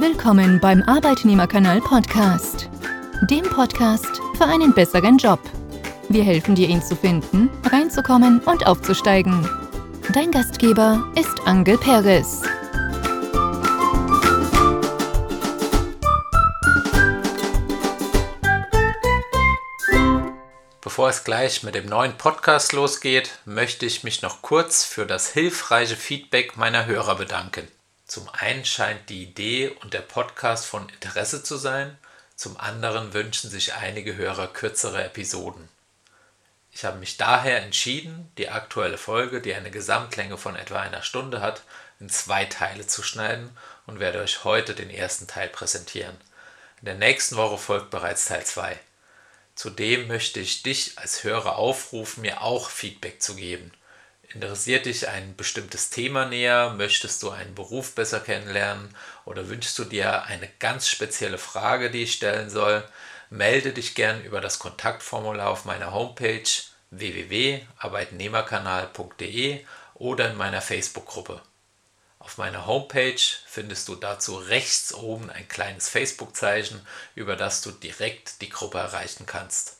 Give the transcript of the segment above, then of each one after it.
Willkommen beim Arbeitnehmerkanal Podcast, dem Podcast für einen besseren Job. Wir helfen dir, ihn zu finden, reinzukommen und aufzusteigen. Dein Gastgeber ist Angel Perez. Bevor es gleich mit dem neuen Podcast losgeht, möchte ich mich noch kurz für das hilfreiche Feedback meiner Hörer bedanken. Zum einen scheint die Idee und der Podcast von Interesse zu sein, zum anderen wünschen sich einige Hörer kürzere Episoden. Ich habe mich daher entschieden, die aktuelle Folge, die eine Gesamtlänge von etwa einer Stunde hat, in zwei Teile zu schneiden und werde euch heute den ersten Teil präsentieren. In der nächsten Woche folgt bereits Teil 2. Zudem möchte ich dich als Hörer aufrufen, mir auch Feedback zu geben. Interessiert dich ein bestimmtes Thema näher? Möchtest du einen Beruf besser kennenlernen? Oder wünschst du dir eine ganz spezielle Frage, die ich stellen soll? Melde dich gern über das Kontaktformular auf meiner Homepage www.arbeitnehmerkanal.de oder in meiner Facebook-Gruppe. Auf meiner Homepage findest du dazu rechts oben ein kleines Facebook-Zeichen, über das du direkt die Gruppe erreichen kannst.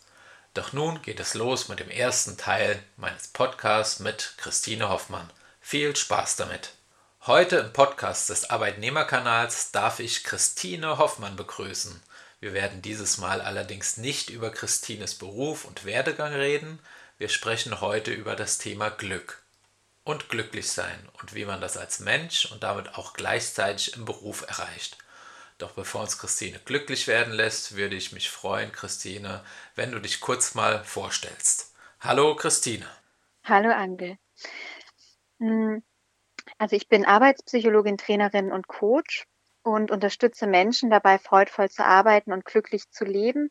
Doch nun geht es los mit dem ersten Teil meines Podcasts mit Christine Hoffmann. Viel Spaß damit! Heute im Podcast des Arbeitnehmerkanals darf ich Christine Hoffmann begrüßen. Wir werden dieses Mal allerdings nicht über Christines Beruf und Werdegang reden, wir sprechen heute über das Thema Glück und glücklich sein und wie man das als Mensch und damit auch gleichzeitig im Beruf erreicht. Doch bevor uns Christine glücklich werden lässt, würde ich mich freuen, Christine, wenn du dich kurz mal vorstellst. Hallo Christine. Hallo Angel. Hm, also ich bin Arbeitspsychologin, Trainerin und Coach und unterstütze Menschen dabei, freudvoll zu arbeiten und glücklich zu leben,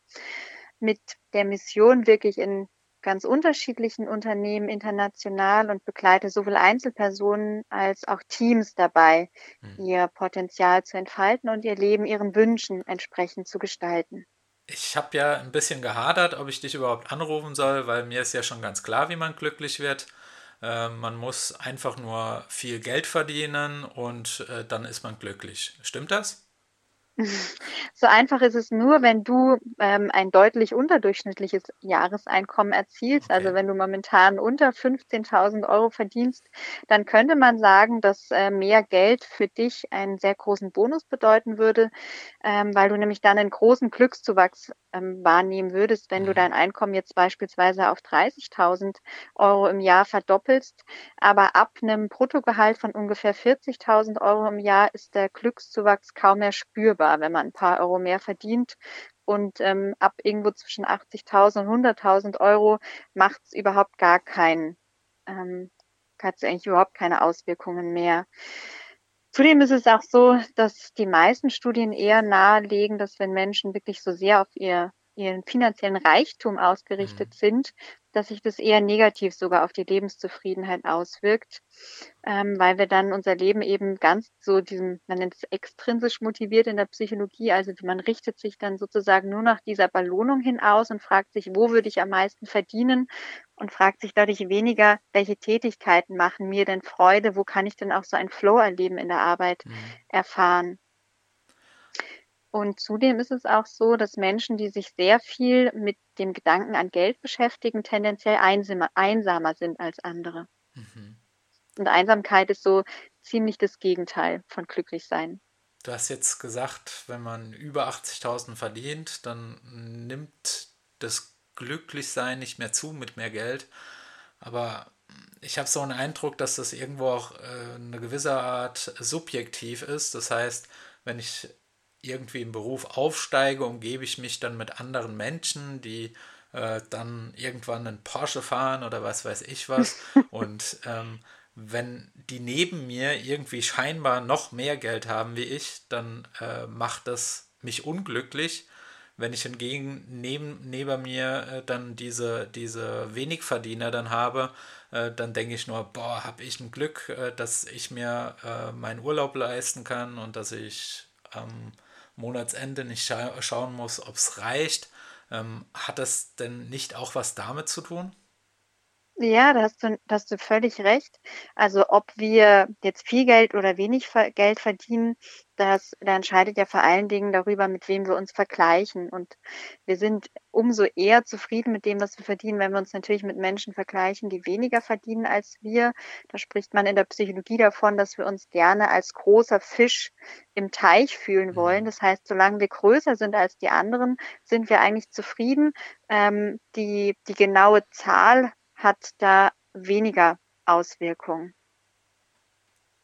mit der Mission wirklich in ganz unterschiedlichen Unternehmen international und begleite sowohl Einzelpersonen als auch Teams dabei, mhm. ihr Potenzial zu entfalten und ihr Leben ihren Wünschen entsprechend zu gestalten. Ich habe ja ein bisschen gehadert, ob ich dich überhaupt anrufen soll, weil mir ist ja schon ganz klar, wie man glücklich wird. Äh, man muss einfach nur viel Geld verdienen und äh, dann ist man glücklich. Stimmt das? So einfach ist es nur, wenn du ähm, ein deutlich unterdurchschnittliches Jahreseinkommen erzielst. Also wenn du momentan unter 15.000 Euro verdienst, dann könnte man sagen, dass äh, mehr Geld für dich einen sehr großen Bonus bedeuten würde, ähm, weil du nämlich dann einen großen Glückszuwachs ähm, wahrnehmen würdest, wenn du mhm. dein Einkommen jetzt beispielsweise auf 30.000 Euro im Jahr verdoppelst. Aber ab einem Bruttogehalt von ungefähr 40.000 Euro im Jahr ist der Glückszuwachs kaum mehr spürbar war, wenn man ein paar Euro mehr verdient. Und ähm, ab irgendwo zwischen 80.000 und 100.000 Euro macht es überhaupt gar keinen, ähm, hat es eigentlich überhaupt keine Auswirkungen mehr. Zudem ist es auch so, dass die meisten Studien eher nahelegen, dass wenn Menschen wirklich so sehr auf ihr ihren finanziellen Reichtum ausgerichtet mhm. sind, dass sich das eher negativ sogar auf die Lebenszufriedenheit auswirkt, ähm, weil wir dann unser Leben eben ganz so diesem, man nennt es extrinsisch motiviert in der Psychologie, also man richtet sich dann sozusagen nur nach dieser Belohnung hin aus und fragt sich, wo würde ich am meisten verdienen und fragt sich dadurch weniger, welche Tätigkeiten machen mir denn Freude, wo kann ich denn auch so ein Flow erleben in der Arbeit mhm. erfahren. Und zudem ist es auch so, dass Menschen, die sich sehr viel mit dem Gedanken an Geld beschäftigen, tendenziell einsamer, einsamer sind als andere. Mhm. Und Einsamkeit ist so ziemlich das Gegenteil von glücklich sein. Du hast jetzt gesagt, wenn man über 80.000 verdient, dann nimmt das Glücklichsein nicht mehr zu mit mehr Geld. Aber ich habe so einen Eindruck, dass das irgendwo auch äh, eine gewisse Art subjektiv ist. Das heißt, wenn ich irgendwie im Beruf aufsteige, umgebe ich mich dann mit anderen Menschen, die äh, dann irgendwann einen Porsche fahren oder was weiß ich was. Und ähm, wenn die neben mir irgendwie scheinbar noch mehr Geld haben wie ich, dann äh, macht das mich unglücklich. Wenn ich hingegen neben, neben mir äh, dann diese, diese Wenigverdiener dann habe, äh, dann denke ich nur, boah, habe ich ein Glück, äh, dass ich mir äh, meinen Urlaub leisten kann und dass ich ähm, Monatsende nicht scha schauen muss, ob es reicht. Ähm, hat das denn nicht auch was damit zu tun? Ja, da hast du, da hast du völlig recht. Also ob wir jetzt viel Geld oder wenig Geld verdienen, das, da entscheidet ja vor allen Dingen darüber, mit wem wir uns vergleichen. Und wir sind umso eher zufrieden mit dem, was wir verdienen, wenn wir uns natürlich mit Menschen vergleichen, die weniger verdienen als wir. Da spricht man in der Psychologie davon, dass wir uns gerne als großer Fisch im Teich fühlen wollen. Mhm. Das heißt, solange wir größer sind als die anderen, sind wir eigentlich zufrieden. Ähm, die, die genaue Zahl hat da weniger Auswirkungen.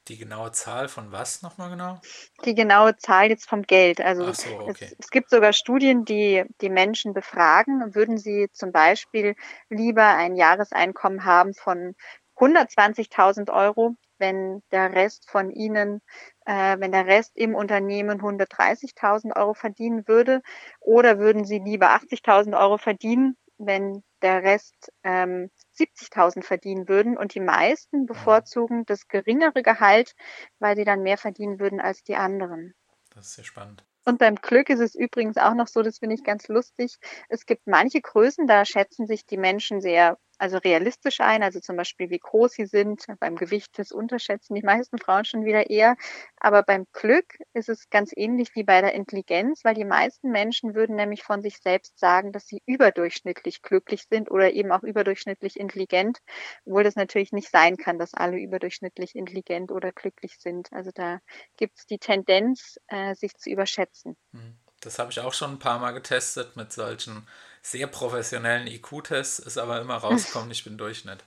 Die genaue Zahl von was nochmal genau? Die genaue Zahl jetzt vom Geld. Also so, okay. es, es, gibt sogar Studien, die die Menschen befragen, würden sie zum Beispiel lieber ein Jahreseinkommen haben von 120.000 Euro, wenn der Rest von ihnen, äh, wenn der Rest im Unternehmen 130.000 Euro verdienen würde, oder würden sie lieber 80.000 Euro verdienen, wenn der Rest ähm, 70.000 verdienen würden und die meisten bevorzugen das geringere Gehalt, weil sie dann mehr verdienen würden als die anderen. Das ist sehr spannend. Und beim Glück ist es übrigens auch noch so, das finde ich ganz lustig. Es gibt manche Größen, da schätzen sich die Menschen sehr also realistisch ein, also zum Beispiel wie groß sie sind. Beim Gewicht das unterschätzen die meisten Frauen schon wieder eher. Aber beim Glück ist es ganz ähnlich wie bei der Intelligenz, weil die meisten Menschen würden nämlich von sich selbst sagen, dass sie überdurchschnittlich glücklich sind oder eben auch überdurchschnittlich intelligent, obwohl das natürlich nicht sein kann, dass alle überdurchschnittlich intelligent oder glücklich sind. Also da gibt es die Tendenz, äh, sich zu überschätzen. Mhm. Das habe ich auch schon ein paar Mal getestet mit solchen sehr professionellen IQ-Tests, ist aber immer rausgekommen, ich bin Durchschnitt.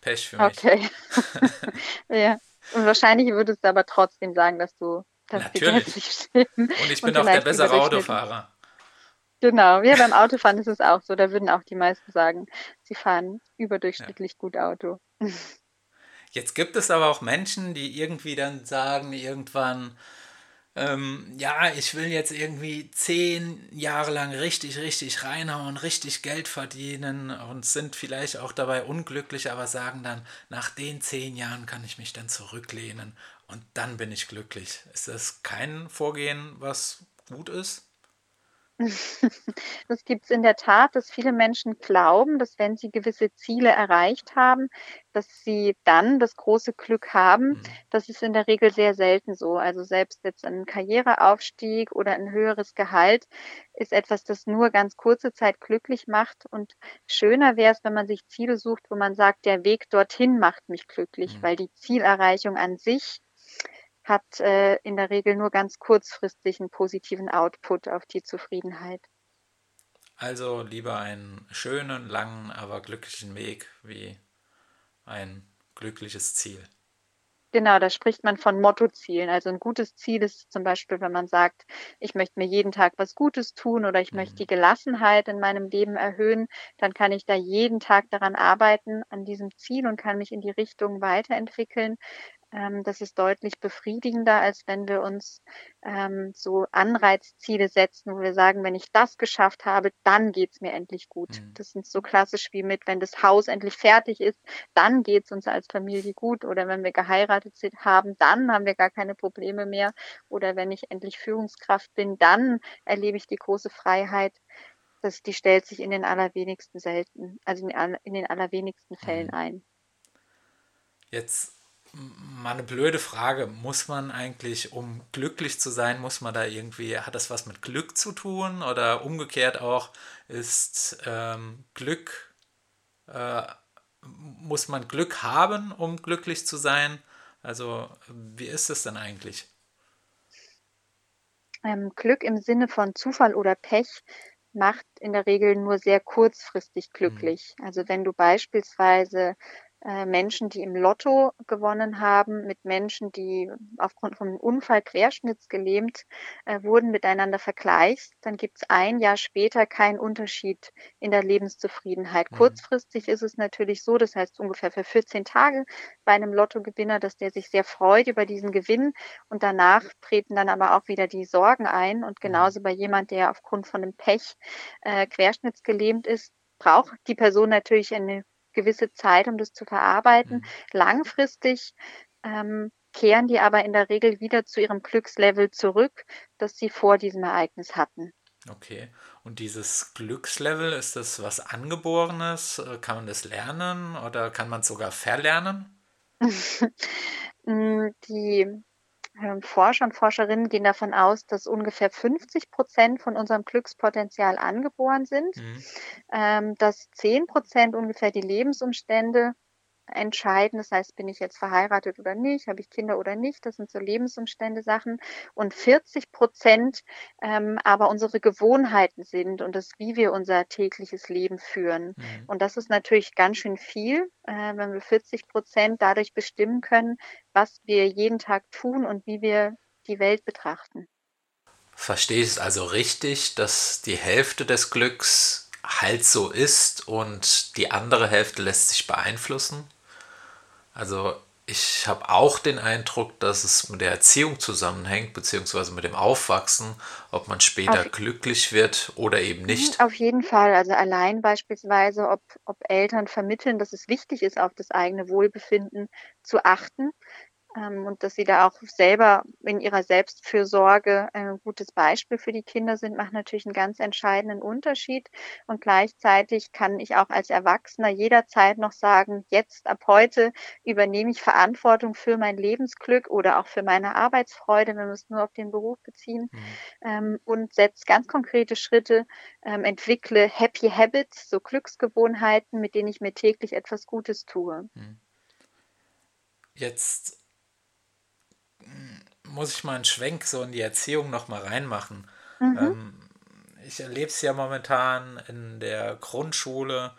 Pech für mich. Okay. ja. Und wahrscheinlich würdest du aber trotzdem sagen, dass du dass Natürlich. Und ich bin auch der bessere Autofahrer. Genau, ja, beim Autofahren ist es auch so. Da würden auch die meisten sagen, sie fahren überdurchschnittlich ja. gut Auto. Jetzt gibt es aber auch Menschen, die irgendwie dann sagen, irgendwann, ähm, ja, ich will jetzt irgendwie zehn Jahre lang richtig, richtig reinhauen, richtig Geld verdienen und sind vielleicht auch dabei unglücklich, aber sagen dann, nach den zehn Jahren kann ich mich dann zurücklehnen und dann bin ich glücklich. Ist das kein Vorgehen, was gut ist? Das gibt es in der Tat, dass viele Menschen glauben, dass wenn sie gewisse Ziele erreicht haben, dass sie dann das große Glück haben. Mhm. Das ist in der Regel sehr selten so. Also selbst jetzt ein Karriereaufstieg oder ein höheres Gehalt ist etwas, das nur ganz kurze Zeit glücklich macht. Und schöner wäre es, wenn man sich Ziele sucht, wo man sagt, der Weg dorthin macht mich glücklich, mhm. weil die Zielerreichung an sich hat äh, in der Regel nur ganz kurzfristig einen positiven Output auf die Zufriedenheit. Also lieber einen schönen, langen, aber glücklichen Weg wie ein glückliches Ziel. Genau, da spricht man von Mottozielen. Also ein gutes Ziel ist zum Beispiel, wenn man sagt, ich möchte mir jeden Tag was Gutes tun oder ich mhm. möchte die Gelassenheit in meinem Leben erhöhen, dann kann ich da jeden Tag daran arbeiten, an diesem Ziel und kann mich in die Richtung weiterentwickeln. Ähm, das ist deutlich befriedigender, als wenn wir uns ähm, so Anreizziele setzen, wo wir sagen, wenn ich das geschafft habe, dann geht's mir endlich gut. Mhm. Das sind so klassisch wie mit, wenn das Haus endlich fertig ist, dann geht's uns als Familie gut. Oder wenn wir geheiratet sind, haben, dann haben wir gar keine Probleme mehr. Oder wenn ich endlich Führungskraft bin, dann erlebe ich die große Freiheit. Das, die stellt sich in den allerwenigsten selten, also in, den allerwenigsten Fällen mhm. ein. Jetzt mal eine blöde Frage. Muss man eigentlich, um glücklich zu sein, muss man da irgendwie, hat das was mit Glück zu tun? Oder umgekehrt auch, ist ähm, Glück, äh, muss man Glück haben, um glücklich zu sein? Also, wie ist es denn eigentlich? Ähm, Glück im Sinne von Zufall oder Pech macht in der Regel nur sehr kurzfristig mhm. glücklich. Mhm. Also wenn du beispielsweise Menschen, die im Lotto gewonnen haben, mit Menschen, die aufgrund von einem Unfall querschnittsgelähmt äh, wurden, miteinander vergleichst, dann gibt es ein Jahr später keinen Unterschied in der Lebenszufriedenheit. Mhm. Kurzfristig ist es natürlich so, das heißt ungefähr für 14 Tage bei einem Lottogewinner, dass der sich sehr freut über diesen Gewinn und danach treten dann aber auch wieder die Sorgen ein und mhm. genauso bei jemand, der aufgrund von einem Pech äh, querschnittsgelähmt ist, braucht die Person natürlich eine gewisse Zeit, um das zu verarbeiten. Mhm. Langfristig ähm, kehren die aber in der Regel wieder zu ihrem Glückslevel zurück, das sie vor diesem Ereignis hatten. Okay. Und dieses Glückslevel, ist das was Angeborenes? Äh, kann man das lernen oder kann man es sogar verlernen? Mm, die Forscher und Forscherinnen gehen davon aus, dass ungefähr 50 Prozent von unserem Glückspotenzial angeboren sind, mhm. ähm, dass 10 Prozent ungefähr die Lebensumstände entscheiden. Das heißt, bin ich jetzt verheiratet oder nicht, habe ich Kinder oder nicht, das sind so Lebensumstände Sachen. Und 40 Prozent ähm, aber unsere Gewohnheiten sind und das, wie wir unser tägliches Leben führen. Mhm. Und das ist natürlich ganz schön viel, äh, wenn wir 40 Prozent dadurch bestimmen können, was wir jeden Tag tun und wie wir die Welt betrachten. Verstehe ich es also richtig, dass die Hälfte des Glücks halt so ist und die andere Hälfte lässt sich beeinflussen? Also ich habe auch den Eindruck, dass es mit der Erziehung zusammenhängt, beziehungsweise mit dem Aufwachsen, ob man später auf, glücklich wird oder eben nicht. Auf jeden Fall. Also allein beispielsweise, ob, ob Eltern vermitteln, dass es wichtig ist, auf das eigene Wohlbefinden zu achten ähm, und dass sie da auch selber in ihrer Selbstfürsorge ein gutes Beispiel für die Kinder sind, macht natürlich einen ganz entscheidenden Unterschied. Und gleichzeitig kann ich auch als Erwachsener jederzeit noch sagen, jetzt ab heute übernehme ich Verantwortung für mein Lebensglück oder auch für meine Arbeitsfreude, wenn wir es nur auf den Beruf beziehen, mhm. ähm, und setze ganz konkrete Schritte, ähm, entwickle Happy Habits, so Glücksgewohnheiten, mit denen ich mir täglich etwas Gutes tue. Mhm. Jetzt muss ich mal einen Schwenk so in die Erziehung noch mal reinmachen. Mhm. Ähm, ich erlebe es ja momentan in der Grundschule,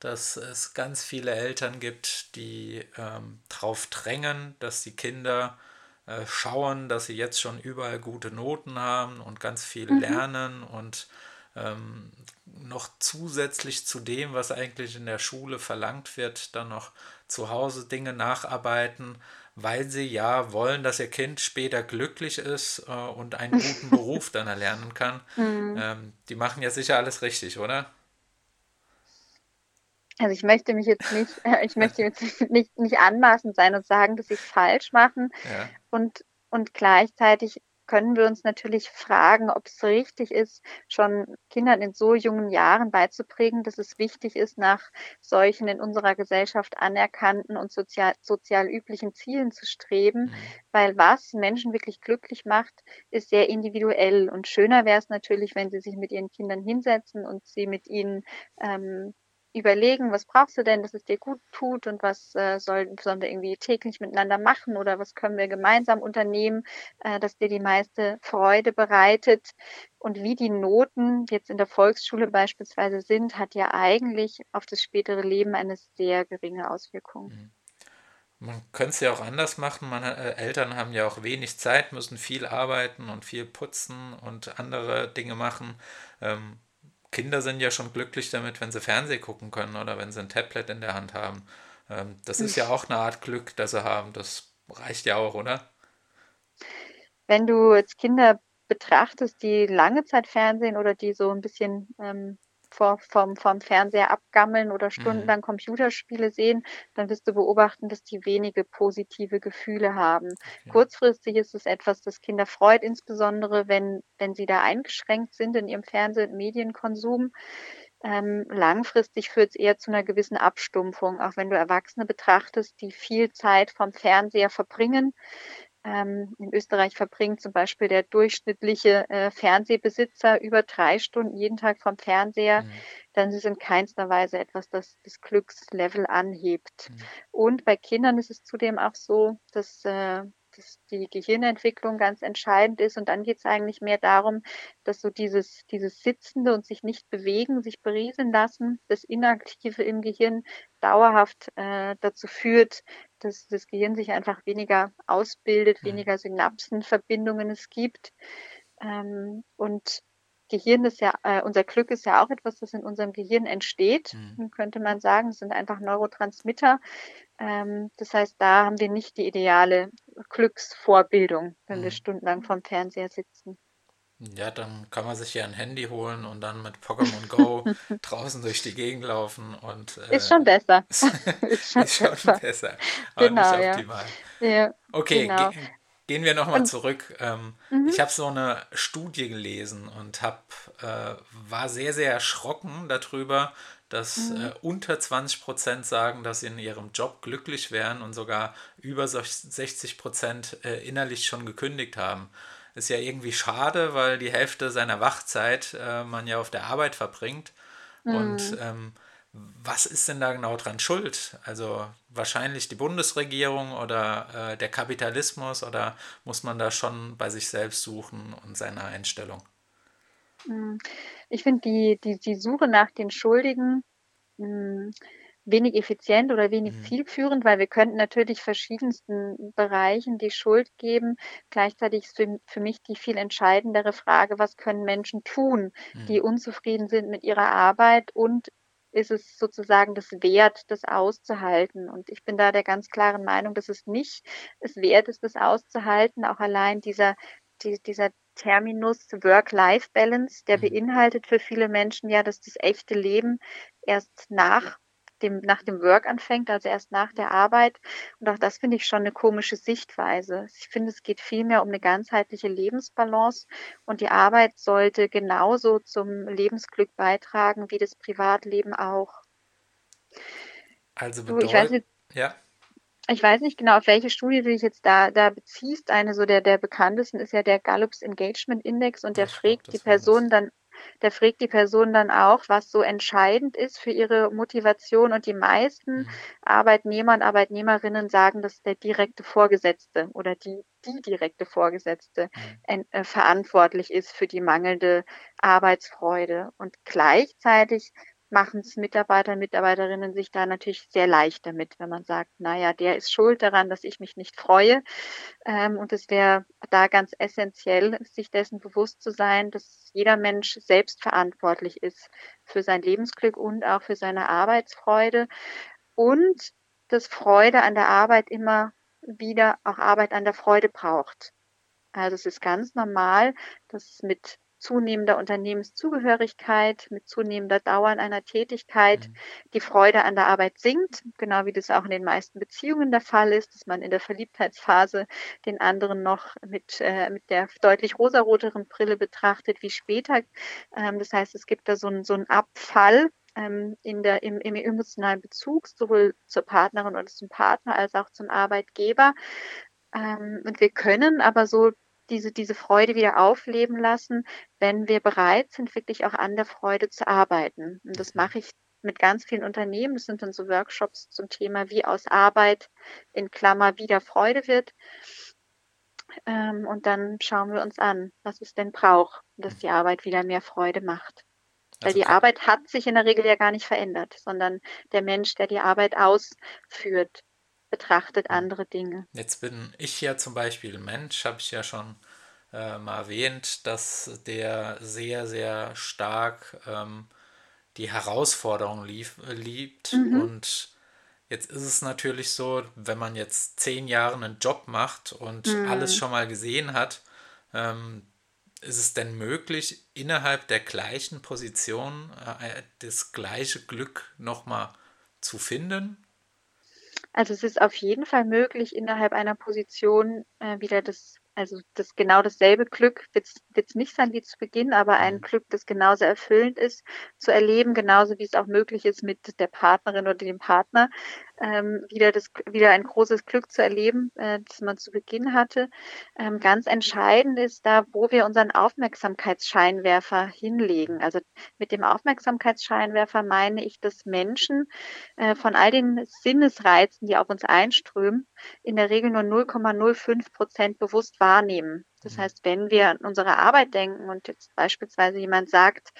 dass es ganz viele Eltern gibt, die ähm, darauf drängen, dass die Kinder äh, schauen, dass sie jetzt schon überall gute Noten haben und ganz viel mhm. lernen und ähm, noch zusätzlich zu dem, was eigentlich in der Schule verlangt wird, dann noch zu Hause Dinge nacharbeiten weil sie ja wollen, dass ihr Kind später glücklich ist äh, und einen guten Beruf dann erlernen kann. Mhm. Ähm, die machen ja sicher alles richtig, oder? Also ich möchte mich jetzt nicht, äh, ich möchte jetzt nicht, nicht anmaßend sein und sagen, dass sie es falsch machen ja. und, und gleichzeitig können wir uns natürlich fragen, ob es richtig ist, schon Kindern in so jungen Jahren beizubringen, dass es wichtig ist, nach solchen in unserer Gesellschaft anerkannten und sozial, sozial üblichen Zielen zu streben, mhm. weil was Menschen wirklich glücklich macht, ist sehr individuell und schöner wäre es natürlich, wenn sie sich mit ihren Kindern hinsetzen und sie mit ihnen ähm, überlegen, was brauchst du denn, dass es dir gut tut und was äh, soll, sollen wir irgendwie täglich miteinander machen oder was können wir gemeinsam unternehmen, äh, dass dir die meiste Freude bereitet. Und wie die Noten jetzt in der Volksschule beispielsweise sind, hat ja eigentlich auf das spätere Leben eine sehr geringe Auswirkung. Mhm. Man könnte es ja auch anders machen. Man, äh, Eltern haben ja auch wenig Zeit, müssen viel arbeiten und viel putzen und andere Dinge machen. Ähm, Kinder sind ja schon glücklich damit, wenn sie Fernsehen gucken können oder wenn sie ein Tablet in der Hand haben. Ähm, das ist ja auch eine Art Glück, das sie haben. Das reicht ja auch, oder? Wenn du jetzt Kinder betrachtest, die lange Zeit Fernsehen oder die so ein bisschen ähm, vor, vom, vom Fernseher abgammeln oder stundenlang mhm. Computerspiele sehen, dann wirst du beobachten, dass die wenige positive Gefühle haben. Okay. Kurzfristig ist es etwas, das Kinder freut, insbesondere wenn, wenn sie da eingeschränkt sind in ihrem Fernseh- und Medienkonsum. Ähm, langfristig führt es eher zu einer gewissen Abstumpfung, auch wenn du Erwachsene betrachtest, die viel Zeit vom Fernseher verbringen, ähm, in Österreich verbringt zum Beispiel der durchschnittliche äh, Fernsehbesitzer über drei Stunden jeden Tag vom Fernseher, mhm. dann ist es in keinster Weise etwas, das das Glückslevel anhebt. Mhm. Und bei Kindern ist es zudem auch so, dass äh, dass die Gehirnentwicklung ganz entscheidend ist. Und dann geht es eigentlich mehr darum, dass so dieses, dieses Sitzende und sich nicht bewegen, sich berieseln lassen, das Inaktive im Gehirn dauerhaft äh, dazu führt, dass das Gehirn sich einfach weniger ausbildet, mhm. weniger Synapsenverbindungen es gibt. Ähm, und Gehirn ist ja, äh, unser Glück ist ja auch etwas, das in unserem Gehirn entsteht, mhm. könnte man sagen. Es sind einfach Neurotransmitter. Ähm, das heißt, da haben wir nicht die ideale Glücksvorbildung, wenn mhm. wir stundenlang vorm Fernseher sitzen. Ja, dann kann man sich ja ein Handy holen und dann mit Pokémon Go draußen durch die Gegend laufen und äh, ist schon besser. ist schon, ist schon besser. besser. Aber genau, nicht optimal. Ja. ja okay, genau. Gehen wir nochmal zurück. Ähm, mhm. Ich habe so eine Studie gelesen und hab, äh, war sehr, sehr erschrocken darüber, dass mhm. äh, unter 20 Prozent sagen, dass sie in ihrem Job glücklich wären und sogar über 60 Prozent äh, innerlich schon gekündigt haben. Ist ja irgendwie schade, weil die Hälfte seiner Wachzeit äh, man ja auf der Arbeit verbringt. Mhm. Und ähm, was ist denn da genau dran schuld? Also wahrscheinlich die Bundesregierung oder äh, der Kapitalismus oder muss man da schon bei sich selbst suchen und seiner Einstellung? Hm, ich finde die, die, die Suche nach den Schuldigen mh, hm, wenig effizient oder wenig mhm. zielführend, weil wir könnten natürlich verschiedensten Bereichen die Schuld geben. Gleichzeitig ist für, für mich die viel entscheidendere Frage, was können Menschen tun, mhm. die unzufrieden sind mit ihrer Arbeit und ist es sozusagen das wert, das auszuhalten. Und ich bin da der ganz klaren Meinung, dass es nicht es wert ist, das auszuhalten. Auch allein dieser, die, dieser Terminus Work-Life-Balance, der mhm. beinhaltet für viele Menschen ja, dass das echte Leben erst nach dem, nach dem Work anfängt, also erst nach der Arbeit. Und auch das finde ich schon eine komische Sichtweise. Ich finde, es geht vielmehr um eine ganzheitliche Lebensbalance und die Arbeit sollte genauso zum Lebensglück beitragen wie das Privatleben auch. Also bedeutet, du, ich weiß nicht, ja. Ich weiß nicht genau, auf welche Studie du dich jetzt da, da beziehst. Eine so der, der bekanntesten ist ja der Gallups Engagement Index und der fragt die Person dann der fragt die Person dann auch, was so entscheidend ist für ihre Motivation. Und die meisten mhm. Arbeitnehmer und Arbeitnehmerinnen sagen, dass der direkte Vorgesetzte oder die, die direkte Vorgesetzte mhm. äh, verantwortlich ist für die mangelnde Arbeitsfreude. Und gleichzeitig machen es Mitarbeiter und Mitarbeiterinnen sich da natürlich sehr leicht damit, wenn man sagt, naja, der ist schuld daran, dass ich mich nicht freue. Ähm, und es wäre da ganz essentiell, sich dessen bewusst zu sein, dass jeder Mensch selbst verantwortlich ist für sein Lebensglück und auch für seine Arbeitsfreude. Und dass Freude an der Arbeit immer wieder auch Arbeit an der Freude braucht. Also es ist ganz normal, dass mit zunehmender Unternehmenszugehörigkeit, mit zunehmender Dauer einer Tätigkeit mhm. die Freude an der Arbeit sinkt, genau wie das auch in den meisten Beziehungen der Fall ist, dass man in der Verliebtheitsphase den anderen noch mit, äh, mit der deutlich rosaroteren Brille betrachtet wie später. Ähm, das heißt, es gibt da so einen so einen Abfall ähm, in der, im, im emotionalen Bezug, sowohl zur Partnerin oder zum Partner als auch zum Arbeitgeber. Ähm, und wir können aber so diese, diese Freude wieder aufleben lassen, wenn wir bereit sind, wirklich auch an der Freude zu arbeiten. Und das mache ich mit ganz vielen Unternehmen. Das sind dann so Workshops zum Thema, wie aus Arbeit in Klammer wieder Freude wird. Ähm, und dann schauen wir uns an, was es denn braucht, dass die Arbeit wieder mehr Freude macht. Weil also die Arbeit hat sich in der Regel ja gar nicht verändert, sondern der Mensch, der die Arbeit ausführt, betrachtet andere Dinge. Jetzt bin ich ja zum Beispiel Mensch, habe ich ja schon äh, mal erwähnt, dass der sehr, sehr stark ähm, die Herausforderung lief, liebt. Mhm. Und jetzt ist es natürlich so, wenn man jetzt zehn Jahre einen Job macht und mhm. alles schon mal gesehen hat, ähm, ist es denn möglich, innerhalb der gleichen Position äh, das gleiche Glück nochmal zu finden? Also es ist auf jeden Fall möglich, innerhalb einer Position äh, wieder das also das genau dasselbe Glück wird es nicht sein wie zu Beginn, aber ein mhm. Glück, das genauso erfüllend ist, zu erleben, genauso wie es auch möglich ist, mit der Partnerin oder dem Partner ähm, wieder das wieder ein großes Glück zu erleben, äh, das man zu Beginn hatte. Ähm, ganz entscheidend ist da, wo wir unseren Aufmerksamkeitsscheinwerfer hinlegen. Also mit dem Aufmerksamkeitsscheinwerfer meine ich, dass Menschen äh, von all den Sinnesreizen, die auf uns einströmen, in der Regel nur 0,05 Prozent bewusst wahrnehmen. Das mhm. heißt, wenn wir an unsere Arbeit denken und jetzt beispielsweise jemand sagt,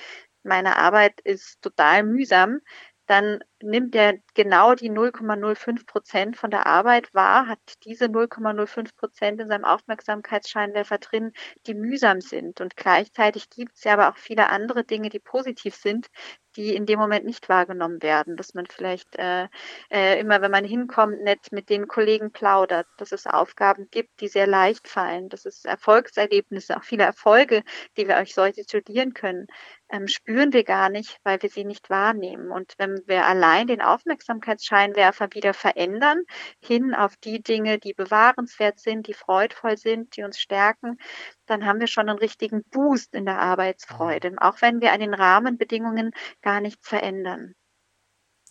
meine Arbeit ist total mühsam, dann nimmt er genau die 0,05 Prozent von der Arbeit wahr, hat diese 0,05 Prozent in seinem Aufmerksamkeitsscheinwerfer drin, die mühsam sind. Und gleichzeitig gibt es ja aber auch viele andere Dinge, die positiv sind, die in dem Moment nicht wahrgenommen werden. Dass man vielleicht äh, äh, immer, wenn man hinkommt, nett mit den Kollegen plaudert, dass es Aufgaben gibt, die sehr leicht fallen, dass es Erfolgserlebnisse, auch viele Erfolge, die wir euch solche studieren können, ähm, spüren wir gar nicht, weil wir sie nicht wahrnehmen. Und wenn wir allein allein den Aufmerksamkeitsscheinwerfer wieder verändern, hin auf die Dinge, die bewahrenswert sind, die freudvoll sind, die uns stärken, dann haben wir schon einen richtigen Boost in der Arbeitsfreude, mhm. auch wenn wir an den Rahmenbedingungen gar nichts verändern.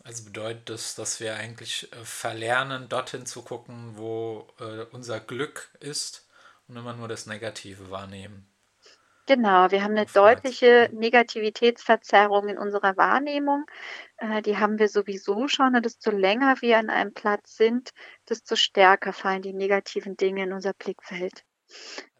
Also bedeutet das, dass wir eigentlich äh, verlernen, dorthin zu gucken, wo äh, unser Glück ist und immer nur das Negative wahrnehmen. Genau, wir haben eine deutliche Negativitätsverzerrung in unserer Wahrnehmung. Äh, die haben wir sowieso schon. Und desto länger wir an einem Platz sind, desto stärker fallen die negativen Dinge in unser Blickfeld.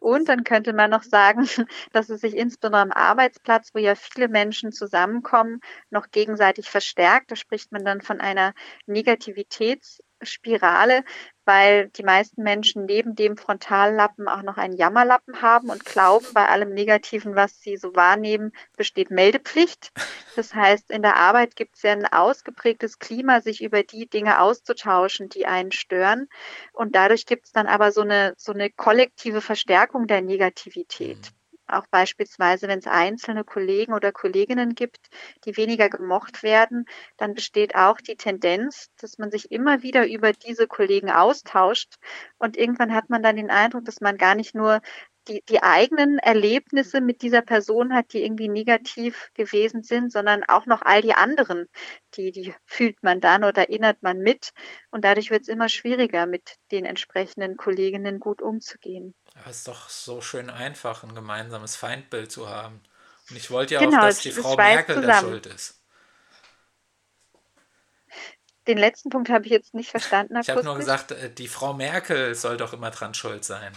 Und dann könnte man noch sagen, dass es sich insbesondere am Arbeitsplatz, wo ja viele Menschen zusammenkommen, noch gegenseitig verstärkt. Da spricht man dann von einer Negativitätsspirale, weil die meisten Menschen neben dem Frontallappen auch noch einen Jammerlappen haben und glauben, bei allem Negativen, was sie so wahrnehmen, besteht Meldepflicht. Das heißt, in der Arbeit gibt es ja ein ausgeprägtes Klima, sich über die Dinge auszutauschen, die einen stören. Und dadurch gibt es dann aber so eine, so eine kollektive Verstärkung der Negativität. Auch beispielsweise, wenn es einzelne Kollegen oder Kolleginnen gibt, die weniger gemocht werden, dann besteht auch die Tendenz, dass man sich immer wieder über diese Kollegen austauscht. Und irgendwann hat man dann den Eindruck, dass man gar nicht nur die, die eigenen Erlebnisse mit dieser Person hat, die irgendwie negativ gewesen sind, sondern auch noch all die anderen, die, die fühlt man dann oder erinnert man mit. Und dadurch wird es immer schwieriger, mit den entsprechenden Kolleginnen gut umzugehen. Es ist doch so schön einfach, ein gemeinsames Feindbild zu haben. Und ich wollte ja genau, auch, dass die Frau Merkel da schuld ist. Den letzten Punkt habe ich jetzt nicht verstanden. Ich habe nur gesagt, äh, die Frau Merkel soll doch immer dran schuld sein.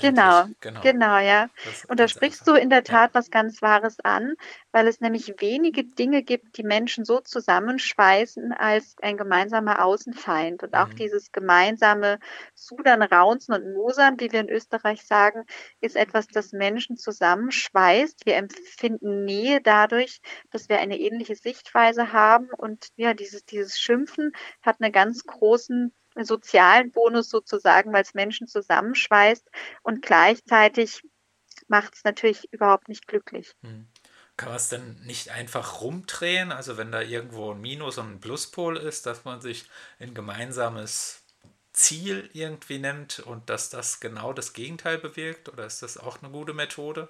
Genau, genau, genau, ja. Und da sprichst du in der Tat ja. was ganz Wahres an, weil es nämlich wenige Dinge gibt, die Menschen so zusammenschweißen als ein gemeinsamer Außenfeind. Und auch mhm. dieses gemeinsame Sudern, Raunzen und Mosern, wie wir in Österreich sagen, ist etwas, das Menschen zusammenschweißt. Wir empfinden Nähe dadurch, dass wir eine ähnliche Sichtweise haben. Und ja, dieses, dieses Schimpfen hat einen ganz großen sozialen Bonus sozusagen, weil es Menschen zusammenschweißt und gleichzeitig macht es natürlich überhaupt nicht glücklich. Hm. Kann man es denn nicht einfach rumdrehen? Also wenn da irgendwo ein Minus und ein Pluspol ist, dass man sich ein gemeinsames Ziel irgendwie nimmt und dass das genau das Gegenteil bewirkt? Oder ist das auch eine gute Methode?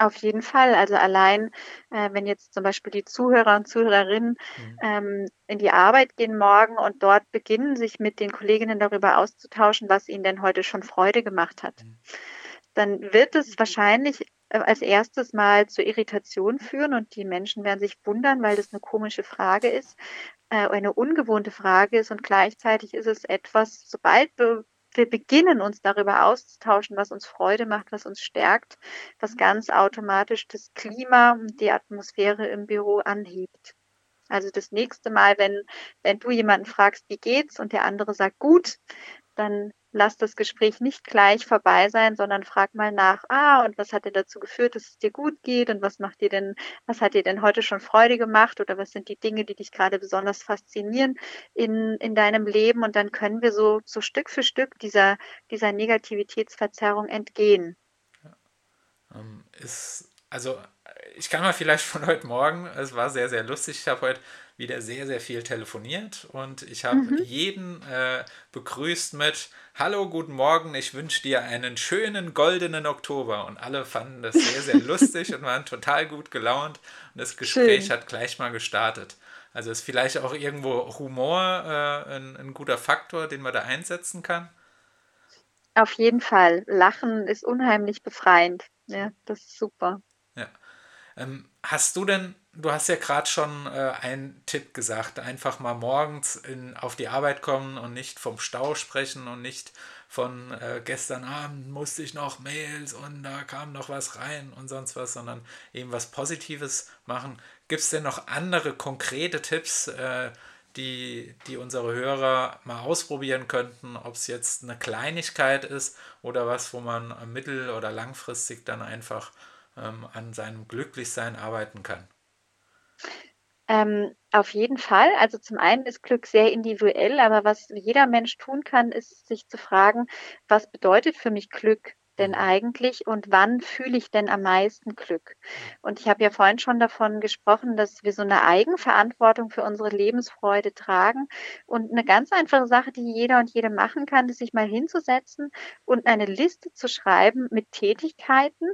Auf jeden Fall. Also allein, äh, wenn jetzt zum Beispiel die Zuhörer und Zuhörerinnen mhm. ähm, in die Arbeit gehen morgen und dort beginnen, sich mit den Kolleginnen darüber auszutauschen, was ihnen denn heute schon Freude gemacht hat, mhm. dann wird es wahrscheinlich äh, als erstes mal zur Irritation führen und die Menschen werden sich wundern, weil das eine komische Frage ist, äh, eine ungewohnte Frage ist und gleichzeitig ist es etwas, sobald du wir beginnen uns darüber auszutauschen, was uns Freude macht, was uns stärkt, was ganz automatisch das Klima und die Atmosphäre im Büro anhebt. Also das nächste Mal, wenn, wenn du jemanden fragst, wie geht's und der andere sagt gut, dann lass das Gespräch nicht gleich vorbei sein, sondern frag mal nach, ah, und was hat dir dazu geführt, dass es dir gut geht und was macht dir denn, was hat dir denn heute schon Freude gemacht oder was sind die Dinge, die dich gerade besonders faszinieren in, in deinem Leben und dann können wir so, so Stück für Stück dieser, dieser Negativitätsverzerrung entgehen. Ja. Ähm, ist, also ich kann mal vielleicht von heute Morgen, es war sehr, sehr lustig, ich habe heute wieder sehr, sehr viel telefoniert und ich habe mhm. jeden äh, begrüßt mit Hallo, guten Morgen, ich wünsche dir einen schönen goldenen Oktober. Und alle fanden das sehr, sehr lustig und waren total gut gelaunt und das Gespräch Schön. hat gleich mal gestartet. Also ist vielleicht auch irgendwo Humor äh, ein, ein guter Faktor, den man da einsetzen kann. Auf jeden Fall. Lachen ist unheimlich befreiend. Ja, das ist super. Ja. Ähm, hast du denn du hast ja gerade schon äh, einen Tipp gesagt, einfach mal morgens in, auf die Arbeit kommen und nicht vom Stau sprechen und nicht von äh, gestern Abend musste ich noch Mails und da kam noch was rein und sonst was, sondern eben was Positives machen. Gibt es denn noch andere konkrete Tipps, äh, die, die unsere Hörer mal ausprobieren könnten, ob es jetzt eine Kleinigkeit ist oder was, wo man mittel- oder langfristig dann einfach ähm, an seinem Glücklichsein arbeiten kann? Ähm, auf jeden Fall. Also zum einen ist Glück sehr individuell, aber was jeder Mensch tun kann, ist sich zu fragen, was bedeutet für mich Glück denn eigentlich und wann fühle ich denn am meisten Glück? Und ich habe ja vorhin schon davon gesprochen, dass wir so eine Eigenverantwortung für unsere Lebensfreude tragen. Und eine ganz einfache Sache, die jeder und jede machen kann, ist sich mal hinzusetzen und eine Liste zu schreiben mit Tätigkeiten,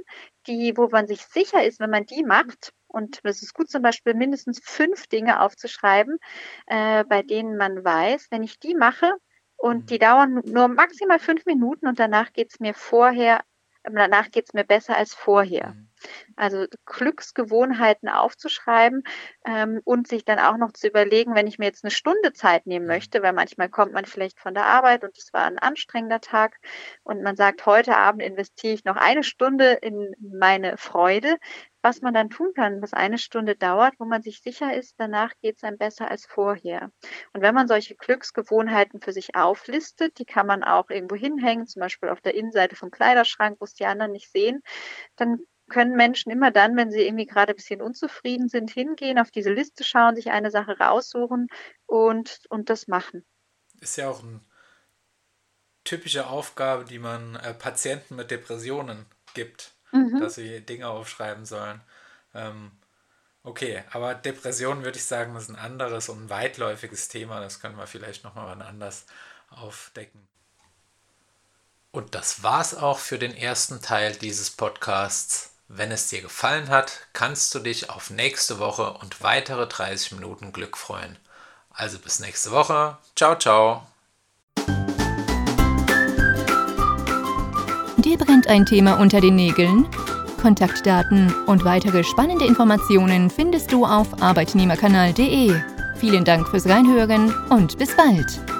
die, wo man sich sicher ist, wenn man die macht, und es ist gut zum Beispiel mindestens fünf Dinge aufzuschreiben, äh, bei denen man weiß, wenn ich die mache und mhm. die dauern nur maximal fünf Minuten und danach geht es mir vorher, danach geht es mir besser als vorher. Also Glücksgewohnheiten aufzuschreiben ähm, und sich dann auch noch zu überlegen, wenn ich mir jetzt eine Stunde Zeit nehmen mhm. möchte, weil manchmal kommt man vielleicht von der Arbeit und es war ein anstrengender Tag und man sagt, heute Abend investiere ich noch eine Stunde in meine Freude, was man dann tun kann, was eine Stunde dauert, wo man sich sicher ist, danach geht es einem besser als vorher. Und wenn man solche Glücksgewohnheiten für sich auflistet, die kann man auch irgendwo hinhängen, zum Beispiel auf der Innenseite vom Kleiderschrank, wo es die anderen nicht sehen, dann können Menschen immer dann, wenn sie irgendwie gerade ein bisschen unzufrieden sind, hingehen, auf diese Liste schauen, sich eine Sache raussuchen und, und das machen. Ist ja auch eine typische Aufgabe, die man äh, Patienten mit Depressionen gibt, mhm. dass sie Dinge aufschreiben sollen. Ähm, okay, aber Depressionen würde ich sagen, ist ein anderes und ein weitläufiges Thema. Das können wir vielleicht nochmal wann anders aufdecken. Und das war's auch für den ersten Teil dieses Podcasts. Wenn es dir gefallen hat, kannst du dich auf nächste Woche und weitere 30 Minuten Glück freuen. Also bis nächste Woche. Ciao, ciao. Dir brennt ein Thema unter den Nägeln? Kontaktdaten und weitere spannende Informationen findest du auf arbeitnehmerkanal.de. Vielen Dank fürs Reinhören und bis bald.